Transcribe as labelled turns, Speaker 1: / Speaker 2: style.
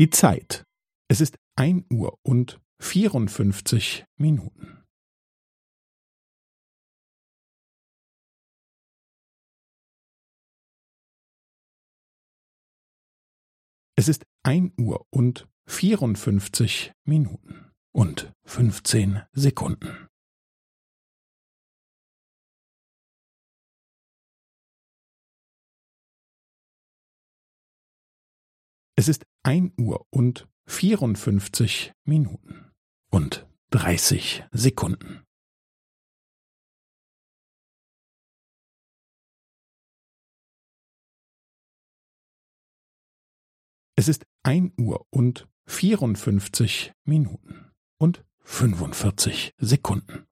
Speaker 1: Die Zeit. Es ist ein Uhr und vierundfünfzig Minuten. Es ist ein Uhr und vierundfünfzig Minuten und fünfzehn Sekunden. Es ist ein Uhr und vierundfünfzig Minuten und dreißig Sekunden. Es ist ein Uhr und vierundfünfzig Minuten und fünfundvierzig Sekunden.